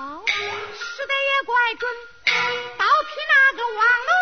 刀使的也怪准倒劈那个王龙